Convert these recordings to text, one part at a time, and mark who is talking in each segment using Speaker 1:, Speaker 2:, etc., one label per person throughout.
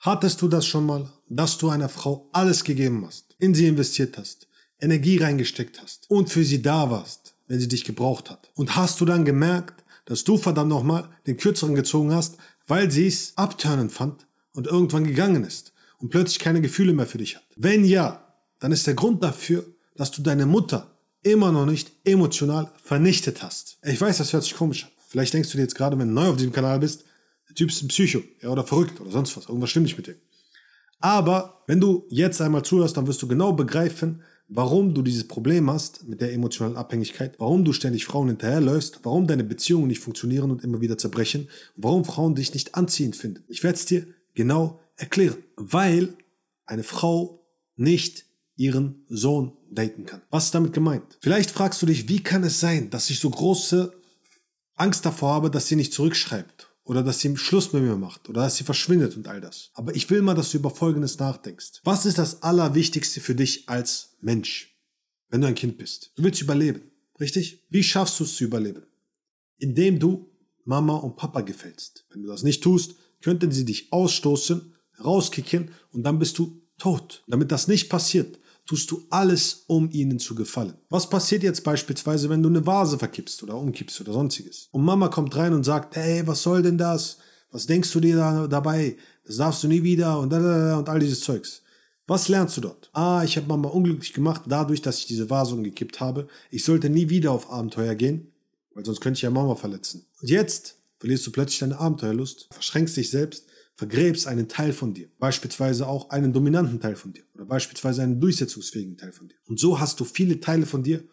Speaker 1: Hattest du das schon mal, dass du einer Frau alles gegeben hast, in sie investiert hast, Energie reingesteckt hast und für sie da warst, wenn sie dich gebraucht hat? Und hast du dann gemerkt, dass du verdammt nochmal den Kürzeren gezogen hast, weil sie es abturnend fand und irgendwann gegangen ist und plötzlich keine Gefühle mehr für dich hat? Wenn ja, dann ist der Grund dafür, dass du deine Mutter immer noch nicht emotional vernichtet hast. Ich weiß, das hört sich komisch an. Vielleicht denkst du dir jetzt gerade, wenn du neu auf diesem Kanal bist, der Typ ist ein Psycho ja, oder verrückt oder sonst was. Irgendwas stimmt nicht mit dem. Aber wenn du jetzt einmal zuhörst, dann wirst du genau begreifen, warum du dieses Problem hast mit der emotionalen Abhängigkeit, warum du ständig Frauen hinterherläufst, warum deine Beziehungen nicht funktionieren und immer wieder zerbrechen, warum Frauen dich nicht anziehend finden. Ich werde es dir genau erklären, weil eine Frau nicht ihren Sohn daten kann. Was ist damit gemeint? Vielleicht fragst du dich, wie kann es sein, dass ich so große Angst davor habe, dass sie nicht zurückschreibt oder dass sie Schluss mit mir macht oder dass sie verschwindet und all das. Aber ich will mal, dass du über Folgendes nachdenkst. Was ist das Allerwichtigste für dich als Mensch, wenn du ein Kind bist? Du willst überleben, richtig? Wie schaffst du es zu überleben? Indem du Mama und Papa gefällst. Wenn du das nicht tust, könnten sie dich ausstoßen, rauskicken und dann bist du tot. Damit das nicht passiert, tust du alles, um ihnen zu gefallen. Was passiert jetzt beispielsweise, wenn du eine Vase verkippst oder umkippst oder sonstiges? Und Mama kommt rein und sagt, hey, was soll denn das? Was denkst du dir da dabei? Das darfst du nie wieder und, und all dieses Zeugs. Was lernst du dort? Ah, ich habe Mama unglücklich gemacht, dadurch, dass ich diese Vase umgekippt habe. Ich sollte nie wieder auf Abenteuer gehen, weil sonst könnte ich ja Mama verletzen. Und jetzt verlierst du plötzlich deine Abenteuerlust, verschränkst dich selbst vergräbst einen Teil von dir, beispielsweise auch einen dominanten Teil von dir oder beispielsweise einen durchsetzungsfähigen Teil von dir. Und so hast du viele Teile von dir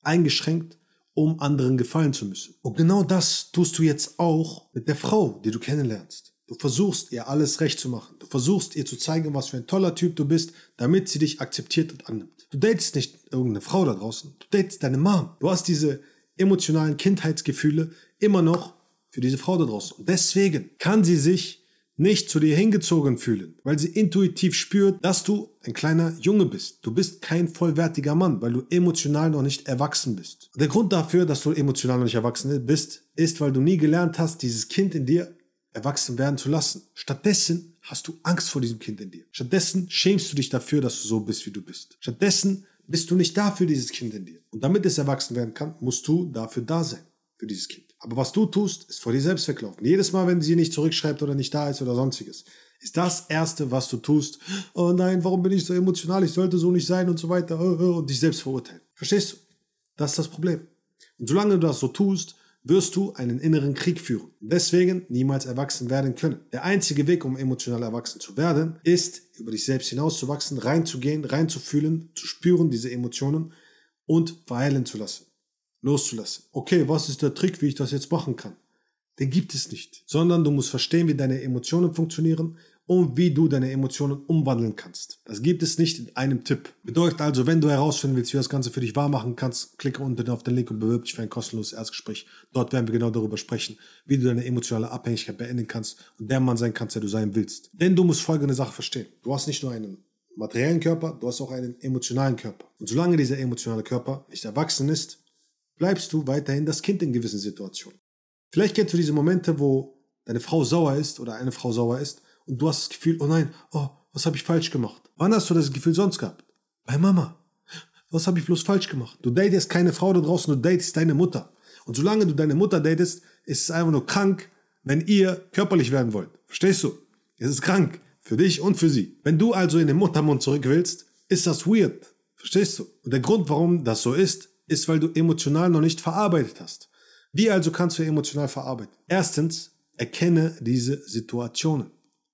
Speaker 1: eingeschränkt, um anderen gefallen zu müssen. Und genau das tust du jetzt auch mit der Frau, die du kennenlernst. Du versuchst ihr alles recht zu machen. Du versuchst ihr zu zeigen, was für ein toller Typ du bist, damit sie dich akzeptiert und annimmt. Du datest nicht irgendeine Frau da draußen, du datest deine Mom. Du hast diese emotionalen Kindheitsgefühle immer noch für diese Frau da draußen. Und deswegen kann sie sich nicht zu dir hingezogen fühlen, weil sie intuitiv spürt, dass du ein kleiner Junge bist. Du bist kein vollwertiger Mann, weil du emotional noch nicht erwachsen bist. Der Grund dafür, dass du emotional noch nicht erwachsen bist, ist, weil du nie gelernt hast, dieses Kind in dir erwachsen werden zu lassen. Stattdessen hast du Angst vor diesem Kind in dir. Stattdessen schämst du dich dafür, dass du so bist, wie du bist. Stattdessen bist du nicht da für dieses Kind in dir. Und damit es erwachsen werden kann, musst du dafür da sein, für dieses Kind. Aber was du tust, ist vor dir selbst weglaufen. Jedes Mal, wenn sie nicht zurückschreibt oder nicht da ist oder sonstiges, ist das Erste, was du tust. Oh nein, warum bin ich so emotional? Ich sollte so nicht sein und so weiter. Oh, oh, und dich selbst verurteilen. Verstehst du? Das ist das Problem. Und solange du das so tust, wirst du einen inneren Krieg führen. Deswegen niemals erwachsen werden können. Der einzige Weg, um emotional erwachsen zu werden, ist, über dich selbst hinauszuwachsen, reinzugehen, reinzufühlen, zu spüren, diese Emotionen und verheilen zu lassen loszulassen. Okay, was ist der Trick, wie ich das jetzt machen kann? Den gibt es nicht, sondern du musst verstehen, wie deine Emotionen funktionieren und wie du deine Emotionen umwandeln kannst. Das gibt es nicht in einem Tipp. Bedeutet also, wenn du herausfinden willst, wie du das Ganze für dich wahr machen kannst, klicke unten auf den Link und bewirb dich für ein kostenloses Erstgespräch. Dort werden wir genau darüber sprechen, wie du deine emotionale Abhängigkeit beenden kannst und der Mann sein kannst, der du sein willst. Denn du musst folgende Sache verstehen. Du hast nicht nur einen materiellen Körper, du hast auch einen emotionalen Körper. Und solange dieser emotionale Körper nicht erwachsen ist, bleibst du weiterhin das Kind in gewissen Situationen. Vielleicht kennst du diese Momente, wo deine Frau sauer ist oder eine Frau sauer ist und du hast das Gefühl, oh nein, oh, was habe ich falsch gemacht? Wann hast du das Gefühl sonst gehabt? Bei Mama. Was habe ich bloß falsch gemacht? Du datest keine Frau da draußen, du datest deine Mutter. Und solange du deine Mutter datest, ist es einfach nur krank, wenn ihr körperlich werden wollt. Verstehst du? Es ist krank. Für dich und für sie. Wenn du also in den Muttermund zurück willst, ist das weird. Verstehst du? Und der Grund, warum das so ist, ist, weil du emotional noch nicht verarbeitet hast. Wie also kannst du emotional verarbeiten? Erstens, erkenne diese Situationen.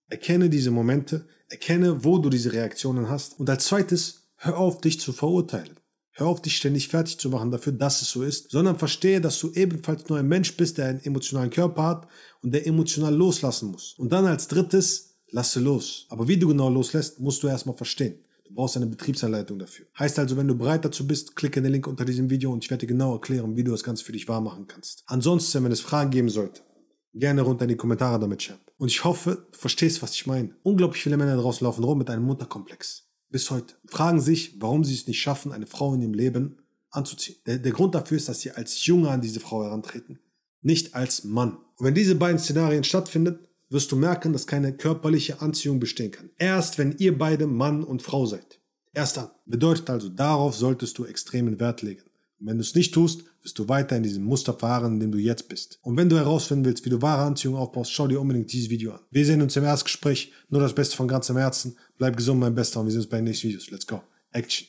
Speaker 1: Erkenne diese Momente, erkenne, wo du diese Reaktionen hast. Und als zweites, hör auf, dich zu verurteilen. Hör auf, dich ständig fertig zu machen dafür, dass es so ist, sondern verstehe, dass du ebenfalls nur ein Mensch bist, der einen emotionalen Körper hat und der emotional loslassen muss. Und dann als drittes, lasse los. Aber wie du genau loslässt, musst du erstmal verstehen. Du brauchst eine Betriebsanleitung dafür. Heißt also, wenn du bereit dazu bist, klicke den Link unter diesem Video und ich werde dir genau erklären, wie du das Ganze für dich wahr machen kannst. Ansonsten, wenn es Fragen geben sollte, gerne runter in die Kommentare damit schreiben. Und ich hoffe, du verstehst, was ich meine. Unglaublich viele Männer draußen laufen rum mit einem Mutterkomplex. Bis heute. Fragen sich, warum sie es nicht schaffen, eine Frau in ihrem Leben anzuziehen. Der, der Grund dafür ist, dass sie als Junge an diese Frau herantreten, nicht als Mann. Und wenn diese beiden Szenarien stattfinden, wirst du merken, dass keine körperliche Anziehung bestehen kann. Erst wenn ihr beide Mann und Frau seid. Erst dann. Bedeutet also, darauf solltest du extremen Wert legen. Und wenn du es nicht tust, wirst du weiter in diesem Muster fahren, in dem du jetzt bist. Und wenn du herausfinden willst, wie du wahre Anziehung aufbaust, schau dir unbedingt dieses Video an. Wir sehen uns im Erstgespräch. Nur das Beste von ganzem Herzen. Bleib gesund, mein Bester, und wir sehen uns bei den nächsten Videos. Let's go. Action.